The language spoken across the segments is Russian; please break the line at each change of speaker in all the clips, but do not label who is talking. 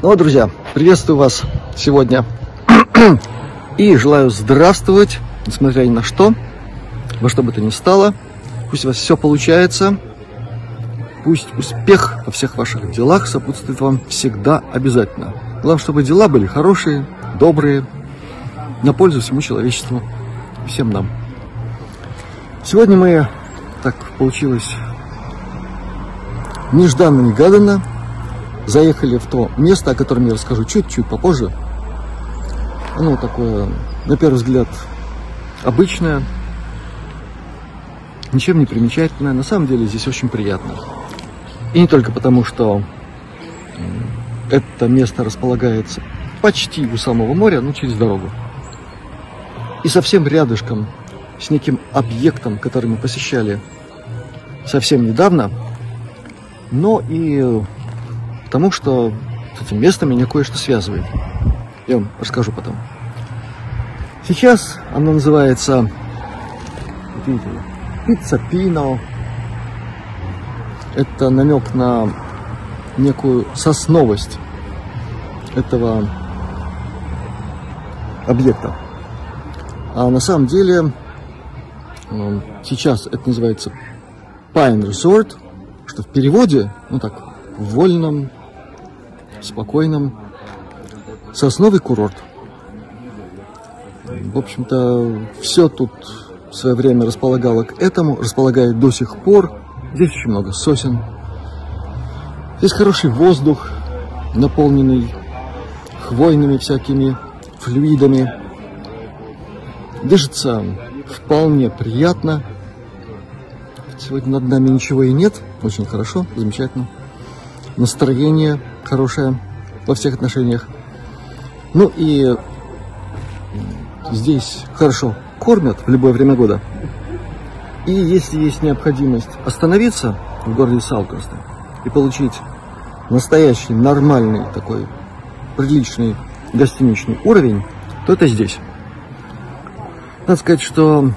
Ну вот, друзья, приветствую вас сегодня и желаю здравствовать, несмотря ни на что, во что бы то ни стало. Пусть у вас все получается, пусть успех во всех ваших делах сопутствует вам всегда обязательно. Главное, чтобы дела были хорошие, добрые, на пользу всему человечеству, всем нам. Сегодня мы, так получилось, нежданно-негаданно, заехали в то место, о котором я расскажу чуть-чуть попозже. Оно такое, на первый взгляд, обычное, ничем не примечательное. На самом деле здесь очень приятно. И не только потому, что это место располагается почти у самого моря, ну, через дорогу. И совсем рядышком с неким объектом, который мы посещали совсем недавно, но и потому что с этим местом меня кое-что связывает. Я вам расскажу потом. Сейчас оно называется, видите, пицца пино. Это намек на некую сосновость этого объекта. А на самом деле Эм, сейчас это называется Pine Resort, что в переводе, ну так, в вольном, спокойном, сосновый курорт. В общем-то, все тут в свое время располагало к этому, располагает до сих пор. Здесь очень много сосен. Здесь хороший воздух, наполненный хвойными всякими флюидами. Дышится вполне приятно. Сегодня над нами ничего и нет. Очень хорошо, замечательно. Настроение хорошее во всех отношениях. Ну и здесь хорошо кормят в любое время года. И если есть необходимость остановиться в городе Салкоста и получить настоящий, нормальный такой, приличный гостиничный уровень, то это здесь. Надо сказать, что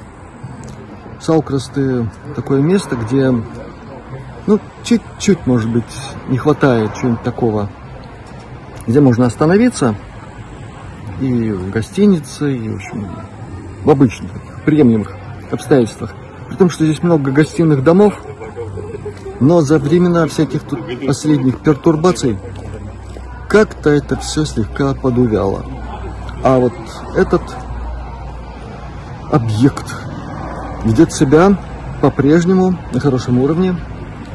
Салкрасты такое место, где ну, чуть-чуть, может быть, не хватает чего-нибудь такого, где можно остановиться и в гостинице, и, в общем, в обычных, приемлемых обстоятельствах. При том, что здесь много гостиных домов, но за времена всяких тут последних пертурбаций как-то это все слегка подувяло. А вот этот объект. Ведет себя по-прежнему на хорошем уровне.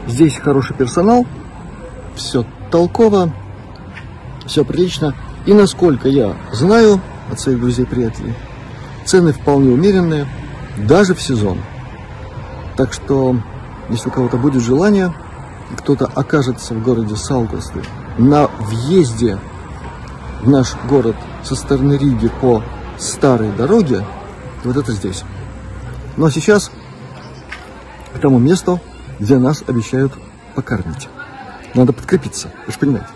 Здесь хороший персонал, все толково, все прилично. И насколько я знаю от своих друзей-приятелей, цены вполне умеренные, даже в сезон. Так что, если у кого-то будет желание, кто-то окажется в городе Саугасты на въезде в наш город со стороны Риги по старой дороге, вот это здесь. Ну а сейчас к тому месту, где нас обещают покормить. Надо подкрепиться, вы же понимаете.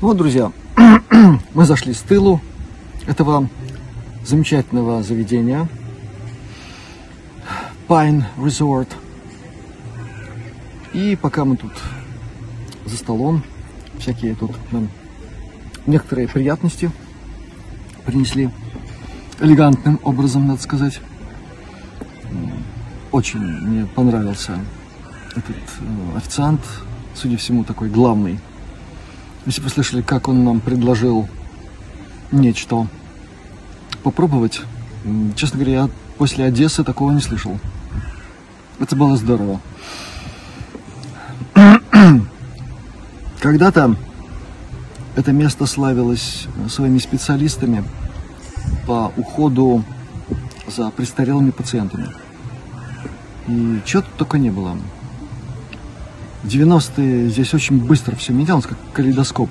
Вот, друзья, мы зашли с тылу этого замечательного заведения Pine Resort. И пока мы тут за столом, всякие тут нам некоторые приятности принесли элегантным образом, надо сказать. Очень мне понравился этот э, официант, судя всему, такой главный. Если вы слышали, как он нам предложил нечто попробовать, честно говоря, я после Одессы такого не слышал. Это было здорово. Когда-то это место славилось своими специалистами по уходу за престарелыми пациентами. И чего тут только не было. В 90-е здесь очень быстро все менялось, как калейдоскоп.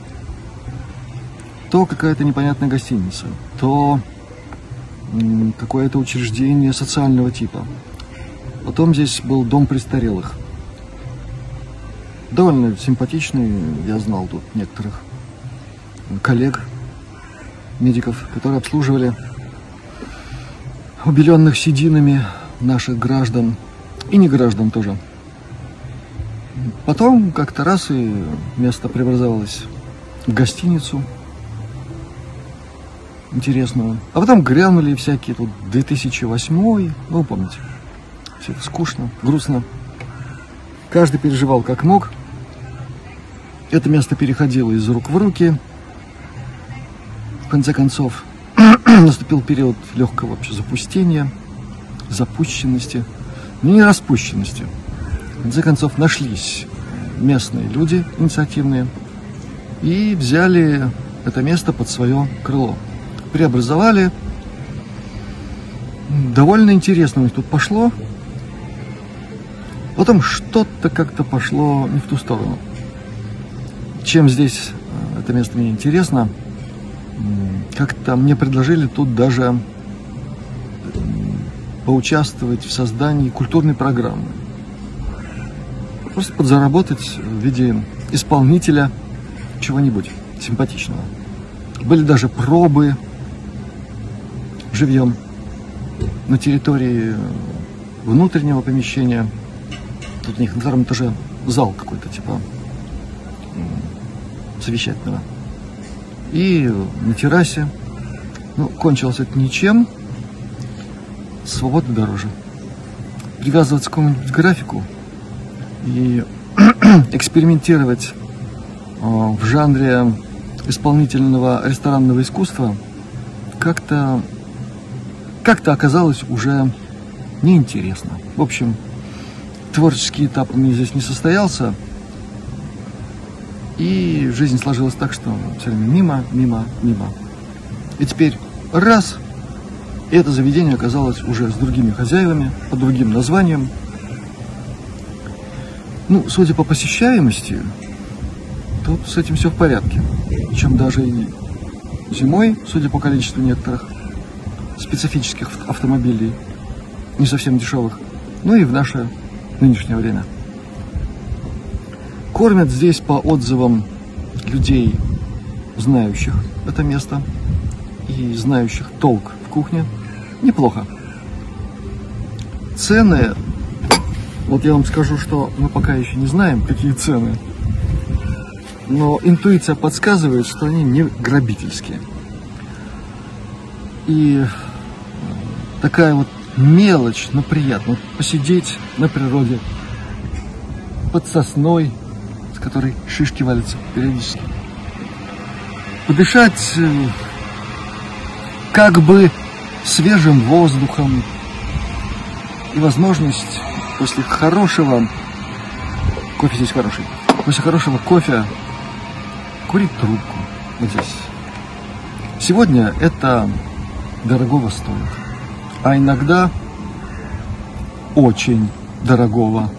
То какая-то непонятная гостиница, то какое-то учреждение социального типа. Потом здесь был дом престарелых. Довольно симпатичный, я знал тут некоторых коллег, медиков, которые обслуживали убеленных сединами наших граждан и не граждан тоже. Потом как-то раз и место преобразовалось в гостиницу интересную. А потом грянули всякие тут 2008, ну, помните. Все это скучно, грустно. Каждый переживал как мог. Это место переходило из рук в руки. В конце концов, наступил период легкого вообще запустения, запущенности, но не распущенности. Конце концов, нашлись местные люди инициативные и взяли это место под свое крыло. Преобразовали. Довольно интересно у них тут пошло. Потом что-то как-то пошло не в ту сторону. Чем здесь э, это место мне интересно, как-то мне предложили тут даже поучаствовать в создании культурной программы. Просто подзаработать в виде исполнителя чего-нибудь симпатичного. Были даже пробы живьем на территории внутреннего помещения. Тут у них на втором этаже зал какой-то, типа совещательного. И на террасе. Ну, кончилось это ничем. Свобода дороже. Привязываться к какому-нибудь графику и экспериментировать а, в жанре исполнительного ресторанного искусства как-то как-то оказалось уже неинтересно. В общем, творческий этап у меня здесь не состоялся. И жизнь сложилась так, что все время мимо, мимо, мимо. И теперь раз, и это заведение оказалось уже с другими хозяевами, под другим названием. Ну, судя по посещаемости, тут с этим все в порядке. Чем даже и зимой, судя по количеству некоторых специфических автомобилей, не совсем дешевых, ну и в наше нынешнее время. Кормят здесь по отзывам людей, знающих это место и знающих толк в кухне, неплохо. Цены, вот я вам скажу, что мы пока еще не знаем, какие цены, но интуиция подсказывает, что они не грабительские. И такая вот мелочь, но приятно. Вот посидеть на природе, под сосной, с которой шишки валятся периодически. Подышать э, как бы свежим воздухом и возможность после хорошего, кофе здесь хороший, после хорошего кофе курить трубку вот здесь. Сегодня это дорогого стоит а иногда очень дорогого.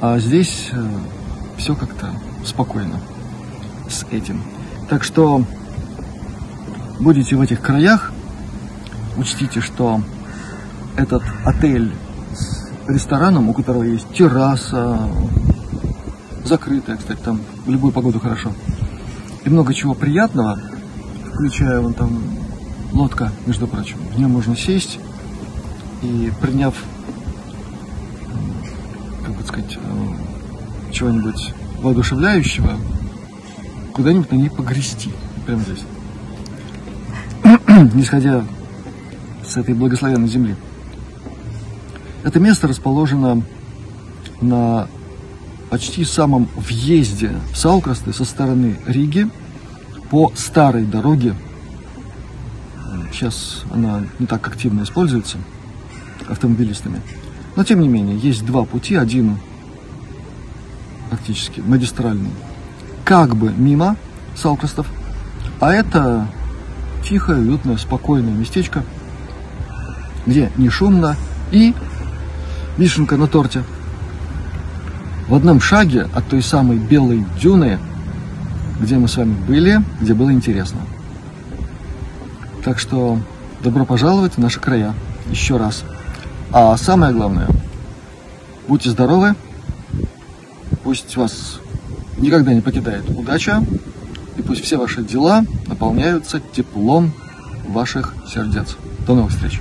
А здесь э, все как-то спокойно с этим. Так что будете в этих краях, учтите, что этот отель рестораном, у которого есть терраса, закрытая, кстати, там в любую погоду хорошо, и много чего приятного, включая вон там лодка, между прочим. В нее можно сесть и приняв, как бы сказать, э, чего-нибудь воодушевляющего, куда-нибудь на ней погрести. Прямо здесь. не сходя с этой благословенной земли. Это место расположено на почти самом въезде в Саукрасты со стороны Риги по старой дороге. Сейчас она не так активно используется автомобилистами. Но тем не менее, есть два пути. Один практически магистральный, как бы мимо Салкрастов, а это тихое, уютное, спокойное местечко, где не шумно и вишенка на торте. В одном шаге от той самой белой дюны, где мы с вами были, где было интересно. Так что добро пожаловать в наши края еще раз. А самое главное, будьте здоровы, пусть вас никогда не покидает удача, и пусть все ваши дела наполняются теплом ваших сердец. До новых встреч!